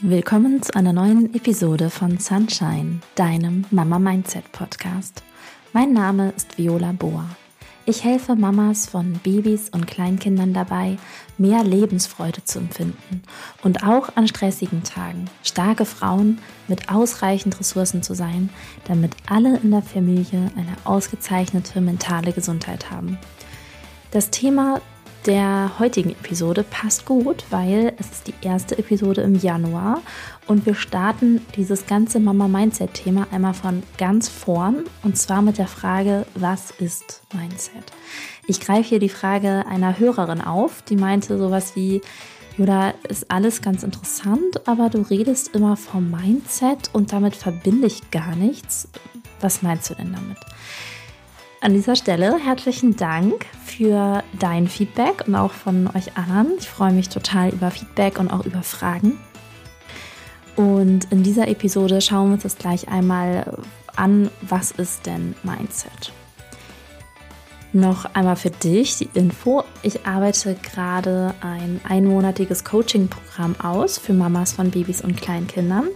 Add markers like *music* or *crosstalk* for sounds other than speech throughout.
Willkommen zu einer neuen Episode von Sunshine, deinem Mama Mindset Podcast. Mein Name ist Viola Boa. Ich helfe Mamas von Babys und Kleinkindern dabei, mehr Lebensfreude zu empfinden und auch an stressigen Tagen starke Frauen mit ausreichend Ressourcen zu sein, damit alle in der Familie eine ausgezeichnete mentale Gesundheit haben. Das Thema der heutigen Episode passt gut, weil es ist die erste Episode im Januar und wir starten dieses ganze Mama Mindset Thema einmal von ganz vorn und zwar mit der Frage, was ist Mindset? Ich greife hier die Frage einer Hörerin auf, die meinte sowas wie, Joda, ist alles ganz interessant, aber du redest immer vom Mindset und damit verbinde ich gar nichts. Was meinst du denn damit? An dieser Stelle herzlichen Dank für dein Feedback und auch von euch anderen. Ich freue mich total über Feedback und auch über Fragen. Und in dieser Episode schauen wir uns das gleich einmal an, was ist denn Mindset? Noch einmal für dich die Info. Ich arbeite gerade ein einmonatiges Coaching-Programm aus für Mamas von Babys und Kleinkindern.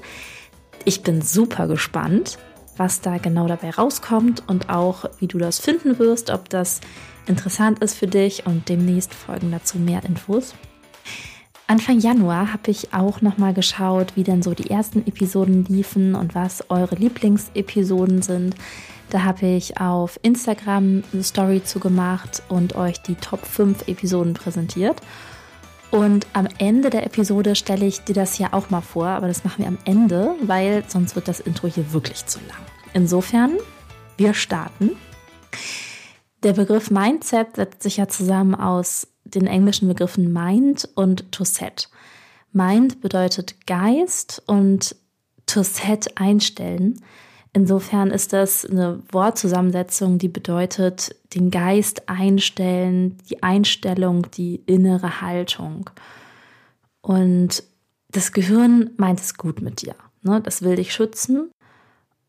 Ich bin super gespannt, was da genau dabei rauskommt und auch wie du das finden wirst, ob das interessant ist für dich und demnächst folgen dazu mehr Infos. Anfang Januar habe ich auch nochmal geschaut, wie denn so die ersten Episoden liefen und was eure Lieblingsepisoden sind. Da habe ich auf Instagram eine Story zugemacht und euch die Top 5 Episoden präsentiert. Und am Ende der Episode stelle ich dir das ja auch mal vor, aber das machen wir am Ende, weil sonst wird das Intro hier wirklich zu lang. Insofern, wir starten. Der Begriff Mindset setzt sich ja zusammen aus den englischen Begriffen Mind und to set. Mind bedeutet Geist und to set einstellen. Insofern ist das eine Wortzusammensetzung, die bedeutet den Geist einstellen, die Einstellung, die innere Haltung. Und das Gehirn meint es gut mit dir. Ne? Das will dich schützen.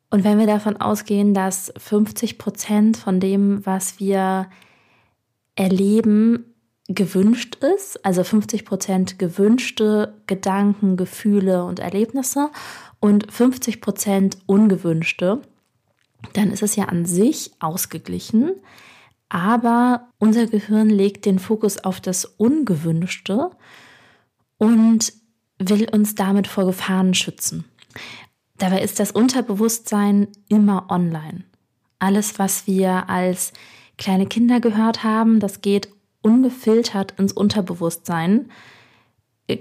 Und wenn wir davon ausgehen, dass 50 Prozent von dem, was wir erleben, gewünscht ist, also 50 Prozent gewünschte Gedanken, Gefühle und Erlebnisse und 50 Prozent ungewünschte, dann ist es ja an sich ausgeglichen. Aber unser Gehirn legt den Fokus auf das Ungewünschte und will uns damit vor Gefahren schützen. Dabei ist das Unterbewusstsein immer online. Alles, was wir als kleine Kinder gehört haben, das geht ungefiltert ins Unterbewusstsein.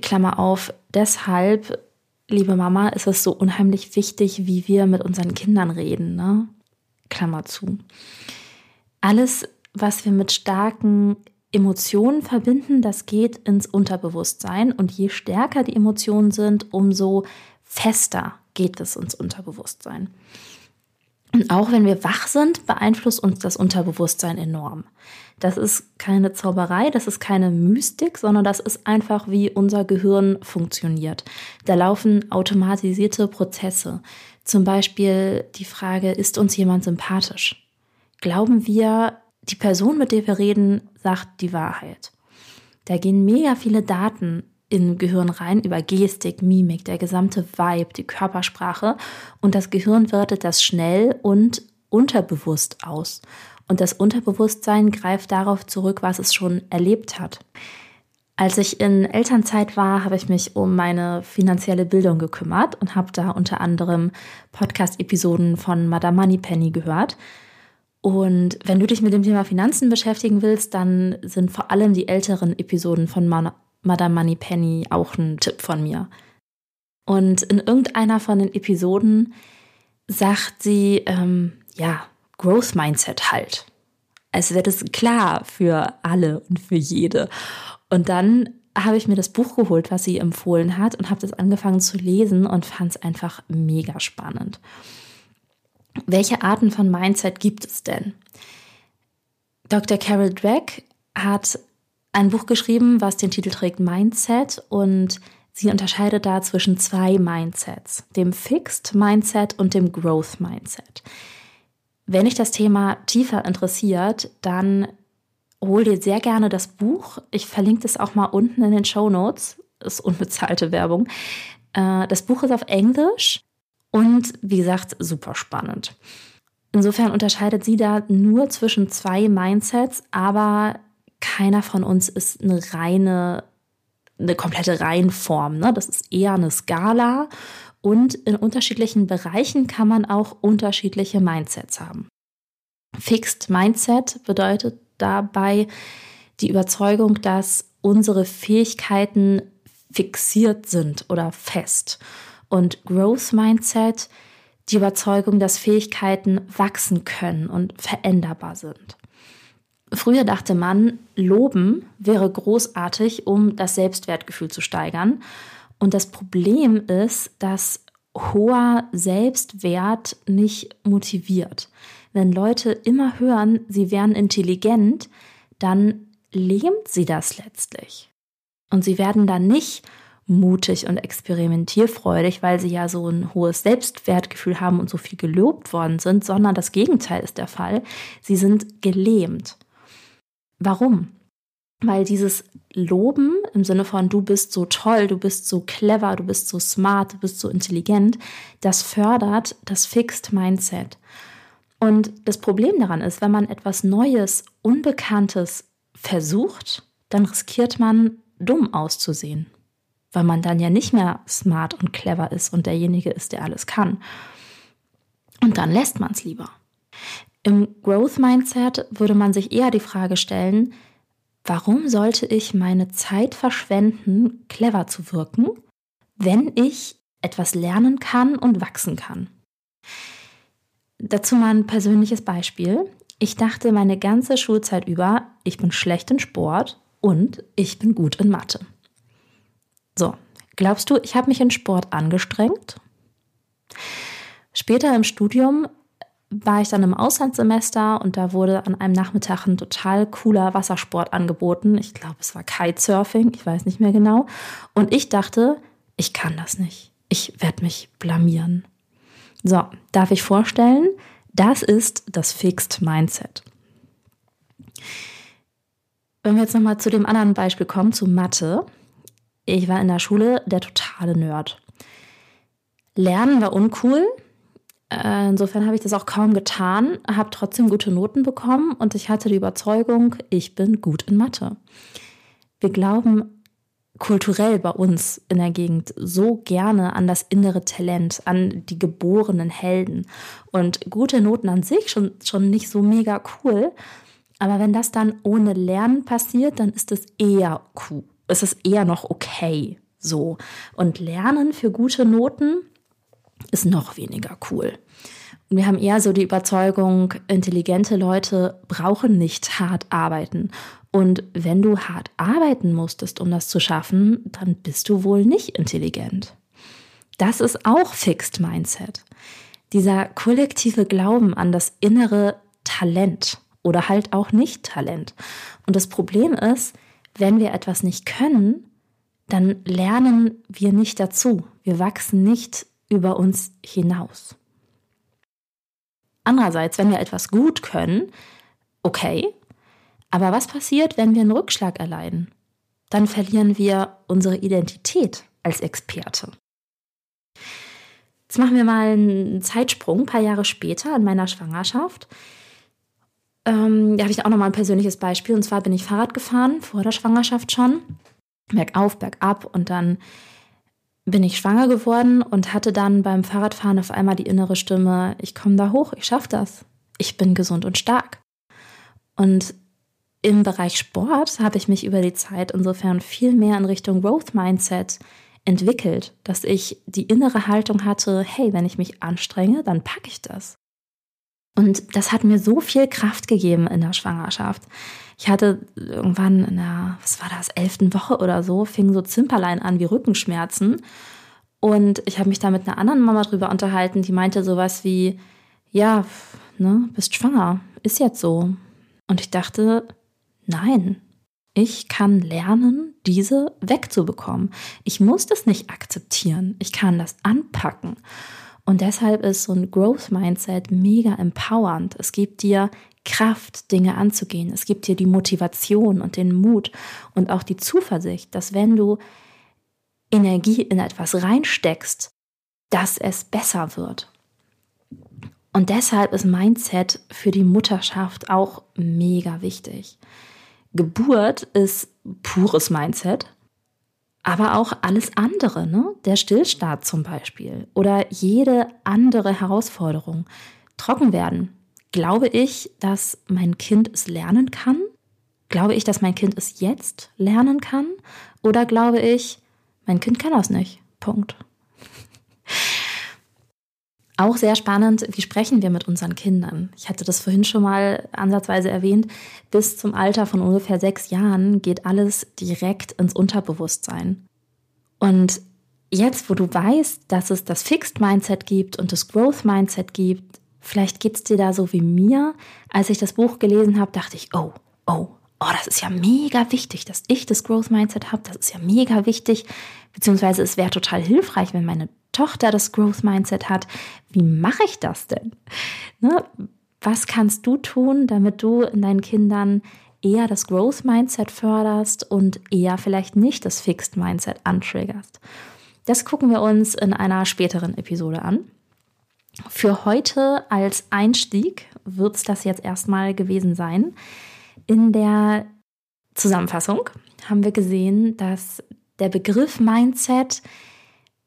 Klammer auf, deshalb liebe Mama, ist es so unheimlich wichtig, wie wir mit unseren Kindern reden. Ne? Klammer zu. Alles, was wir mit starken Emotionen verbinden, das geht ins Unterbewusstsein. Und je stärker die Emotionen sind, umso fester geht es ins Unterbewusstsein. Und auch wenn wir wach sind, beeinflusst uns das Unterbewusstsein enorm. Das ist keine Zauberei, das ist keine Mystik, sondern das ist einfach, wie unser Gehirn funktioniert. Da laufen automatisierte Prozesse. Zum Beispiel die Frage, ist uns jemand sympathisch? Glauben wir, die Person, mit der wir reden, sagt die Wahrheit? Da gehen mega viele Daten in Gehirn rein über Gestik, Mimik, der gesamte Vibe, die Körpersprache und das Gehirn wertet das schnell und unterbewusst aus. Und das Unterbewusstsein greift darauf zurück, was es schon erlebt hat. Als ich in Elternzeit war, habe ich mich um meine finanzielle Bildung gekümmert und habe da unter anderem Podcast-Episoden von Madame Moneypenny gehört. Und wenn du dich mit dem Thema Finanzen beschäftigen willst, dann sind vor allem die älteren Episoden von Madame Moneypenny auch ein Tipp von mir. Und in irgendeiner von den Episoden sagt sie, ähm, ja, Growth Mindset halt. Also wäre das klar für alle und für jede. Und dann habe ich mir das Buch geholt, was sie empfohlen hat und habe das angefangen zu lesen und fand es einfach mega spannend. Welche Arten von Mindset gibt es denn? Dr. Carol Dweck hat ein Buch geschrieben, was den Titel trägt Mindset und sie unterscheidet da zwischen zwei Mindsets, dem Fixed Mindset und dem Growth Mindset. Wenn dich das Thema tiefer interessiert, dann hol dir sehr gerne das Buch. Ich verlinke das auch mal unten in den Show Notes. Ist unbezahlte Werbung. Äh, das Buch ist auf Englisch und wie gesagt, super spannend. Insofern unterscheidet sie da nur zwischen zwei Mindsets, aber keiner von uns ist eine reine, eine komplette Reihenform. Ne? Das ist eher eine Skala und in unterschiedlichen Bereichen kann man auch unterschiedliche Mindsets haben. Fixed Mindset bedeutet dabei die Überzeugung, dass unsere Fähigkeiten fixiert sind oder fest. Und Growth Mindset die Überzeugung, dass Fähigkeiten wachsen können und veränderbar sind. Früher dachte man, Loben wäre großartig, um das Selbstwertgefühl zu steigern. Und das Problem ist, dass hoher Selbstwert nicht motiviert. Wenn Leute immer hören, sie wären intelligent, dann lähmt sie das letztlich. Und sie werden dann nicht mutig und experimentierfreudig, weil sie ja so ein hohes Selbstwertgefühl haben und so viel gelobt worden sind, sondern das Gegenteil ist der Fall. Sie sind gelähmt. Warum? Weil dieses Loben im Sinne von du bist so toll, du bist so clever, du bist so smart, du bist so intelligent, das fördert das Fixed Mindset. Und das Problem daran ist, wenn man etwas Neues, Unbekanntes versucht, dann riskiert man dumm auszusehen weil man dann ja nicht mehr smart und clever ist und derjenige ist, der alles kann. Und dann lässt man es lieber. Im Growth Mindset würde man sich eher die Frage stellen, warum sollte ich meine Zeit verschwenden, clever zu wirken, wenn ich etwas lernen kann und wachsen kann? Dazu mal ein persönliches Beispiel. Ich dachte meine ganze Schulzeit über, ich bin schlecht in Sport und ich bin gut in Mathe. So, glaubst du, ich habe mich in Sport angestrengt? Später im Studium war ich dann im Auslandssemester und da wurde an einem Nachmittag ein total cooler Wassersport angeboten. Ich glaube, es war Kitesurfing, ich weiß nicht mehr genau. Und ich dachte, ich kann das nicht. Ich werde mich blamieren. So, darf ich vorstellen, das ist das Fixed Mindset. Wenn wir jetzt nochmal zu dem anderen Beispiel kommen, zu Mathe, ich war in der Schule der totale Nerd. Lernen war uncool. Äh, insofern habe ich das auch kaum getan, habe trotzdem gute Noten bekommen und ich hatte die Überzeugung, ich bin gut in Mathe. Wir glauben kulturell bei uns in der Gegend so gerne an das innere Talent, an die geborenen Helden. Und gute Noten an sich schon, schon nicht so mega cool. Aber wenn das dann ohne Lernen passiert, dann ist es eher cool ist es eher noch okay so. Und Lernen für gute Noten ist noch weniger cool. Und wir haben eher so die Überzeugung, intelligente Leute brauchen nicht hart arbeiten. Und wenn du hart arbeiten musstest, um das zu schaffen, dann bist du wohl nicht intelligent. Das ist auch Fixed Mindset. Dieser kollektive Glauben an das innere Talent oder halt auch nicht Talent. Und das Problem ist, wenn wir etwas nicht können, dann lernen wir nicht dazu. Wir wachsen nicht über uns hinaus. Andererseits, wenn wir etwas gut können, okay, aber was passiert, wenn wir einen Rückschlag erleiden? Dann verlieren wir unsere Identität als Experte. Jetzt machen wir mal einen Zeitsprung, ein paar Jahre später in meiner Schwangerschaft. Ähm, da habe ich auch nochmal ein persönliches Beispiel. Und zwar bin ich Fahrrad gefahren, vor der Schwangerschaft schon. Bergauf, bergab. Und dann bin ich schwanger geworden und hatte dann beim Fahrradfahren auf einmal die innere Stimme, ich komme da hoch, ich schaffe das. Ich bin gesund und stark. Und im Bereich Sport habe ich mich über die Zeit insofern viel mehr in Richtung Growth Mindset entwickelt, dass ich die innere Haltung hatte, hey, wenn ich mich anstrenge, dann packe ich das. Und das hat mir so viel Kraft gegeben in der Schwangerschaft. Ich hatte irgendwann in der, was war das, elften Woche oder so, fing so Zimperlein an wie Rückenschmerzen. Und ich habe mich da mit einer anderen Mama drüber unterhalten, die meinte sowas wie, ja, ne, bist schwanger, ist jetzt so. Und ich dachte, nein, ich kann lernen, diese wegzubekommen. Ich muss das nicht akzeptieren. Ich kann das anpacken. Und deshalb ist so ein Growth Mindset mega empowernd. Es gibt dir Kraft, Dinge anzugehen. Es gibt dir die Motivation und den Mut und auch die Zuversicht, dass wenn du Energie in etwas reinsteckst, dass es besser wird. Und deshalb ist Mindset für die Mutterschaft auch mega wichtig. Geburt ist pures Mindset, aber auch alles andere, ne? der Stillstart zum Beispiel oder jede andere Herausforderung. Trocken werden. Glaube ich, dass mein Kind es lernen kann? Glaube ich, dass mein Kind es jetzt lernen kann? Oder glaube ich, mein Kind kann das nicht? Punkt. *laughs* Auch sehr spannend, wie sprechen wir mit unseren Kindern? Ich hatte das vorhin schon mal ansatzweise erwähnt. Bis zum Alter von ungefähr sechs Jahren geht alles direkt ins Unterbewusstsein. Und jetzt, wo du weißt, dass es das Fixed Mindset gibt und das Growth Mindset gibt, vielleicht geht es dir da so wie mir. Als ich das Buch gelesen habe, dachte ich, oh, oh, oh, das ist ja mega wichtig, dass ich das Growth Mindset habe. Das ist ja mega wichtig. Beziehungsweise es wäre total hilfreich, wenn meine Tochter das Growth Mindset hat, wie mache ich das denn? Ne? Was kannst du tun, damit du in deinen Kindern eher das Growth Mindset förderst und eher vielleicht nicht das Fixed Mindset antriggerst? Das gucken wir uns in einer späteren Episode an. Für heute als Einstieg wird es das jetzt erstmal gewesen sein. In der Zusammenfassung haben wir gesehen, dass der Begriff Mindset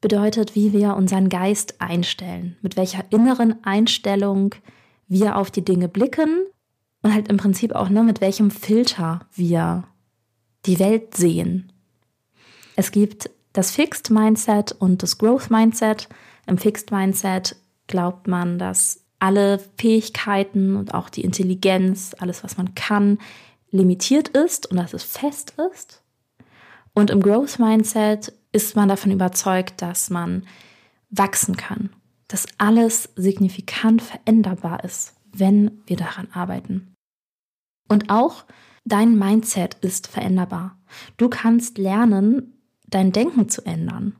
bedeutet, wie wir unseren Geist einstellen, mit welcher inneren Einstellung wir auf die Dinge blicken und halt im Prinzip auch ne, mit welchem Filter wir die Welt sehen. Es gibt das Fixed Mindset und das Growth Mindset. Im Fixed Mindset glaubt man, dass alle Fähigkeiten und auch die Intelligenz, alles, was man kann, limitiert ist und dass es fest ist. Und im Growth Mindset ist man davon überzeugt, dass man wachsen kann, dass alles signifikant veränderbar ist, wenn wir daran arbeiten. Und auch dein Mindset ist veränderbar. Du kannst lernen, dein Denken zu ändern.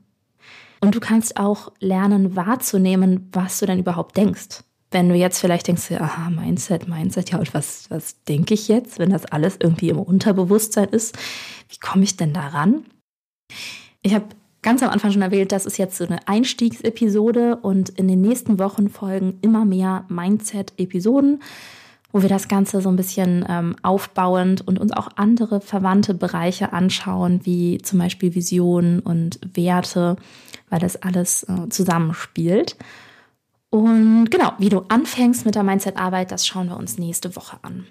Und du kannst auch lernen wahrzunehmen, was du denn überhaupt denkst. Wenn du jetzt vielleicht denkst, aha, Mindset, Mindset, ja, und was, was denke ich jetzt, wenn das alles irgendwie im Unterbewusstsein ist? Wie komme ich denn daran? Ich habe ganz am Anfang schon erwähnt, das ist jetzt so eine Einstiegsepisode und in den nächsten Wochen folgen immer mehr Mindset-Episoden, wo wir das Ganze so ein bisschen ähm, aufbauend und uns auch andere verwandte Bereiche anschauen, wie zum Beispiel Visionen und Werte, weil das alles äh, zusammenspielt. Und genau, wie du anfängst mit der Mindset-Arbeit, das schauen wir uns nächste Woche an.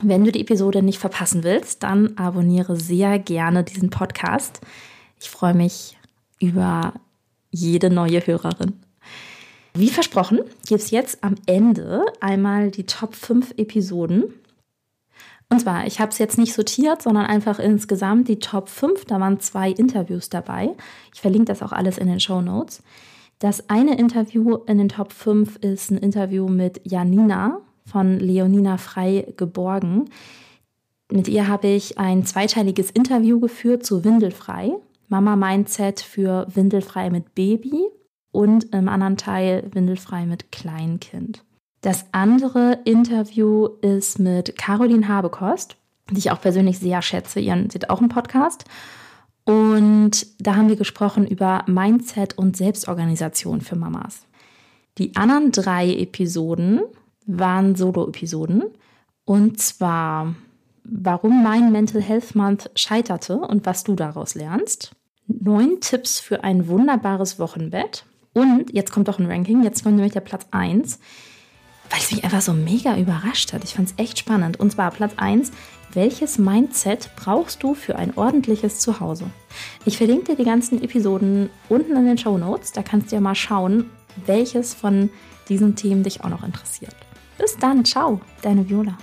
Wenn du die Episode nicht verpassen willst, dann abonniere sehr gerne diesen Podcast. Ich freue mich über jede neue Hörerin. Wie versprochen, gibt es jetzt am Ende einmal die Top 5 Episoden. Und zwar, ich habe es jetzt nicht sortiert, sondern einfach insgesamt die Top 5. Da waren zwei Interviews dabei. Ich verlinke das auch alles in den Show Notes. Das eine Interview in den Top 5 ist ein Interview mit Janina von Leonina Frei geborgen. Mit ihr habe ich ein zweiteiliges Interview geführt zu Windelfrei. Mama Mindset für Windelfrei mit Baby und im anderen Teil Windelfrei mit Kleinkind. Das andere Interview ist mit Caroline Habekost, die ich auch persönlich sehr schätze. Ihren, sie auch einen Podcast. Und da haben wir gesprochen über Mindset und Selbstorganisation für Mamas. Die anderen drei Episoden waren Solo-Episoden. Und zwar warum mein Mental Health Month scheiterte und was du daraus lernst. Neun Tipps für ein wunderbares Wochenbett. Und jetzt kommt doch ein Ranking, jetzt kommt nämlich der Platz 1, weil es mich einfach so mega überrascht hat. Ich fand es echt spannend. Und zwar Platz 1, welches Mindset brauchst du für ein ordentliches Zuhause? Ich verlinke dir die ganzen Episoden unten in den Show Notes. Da kannst du ja mal schauen, welches von diesen Themen dich auch noch interessiert. Bis dann, ciao, deine Viola.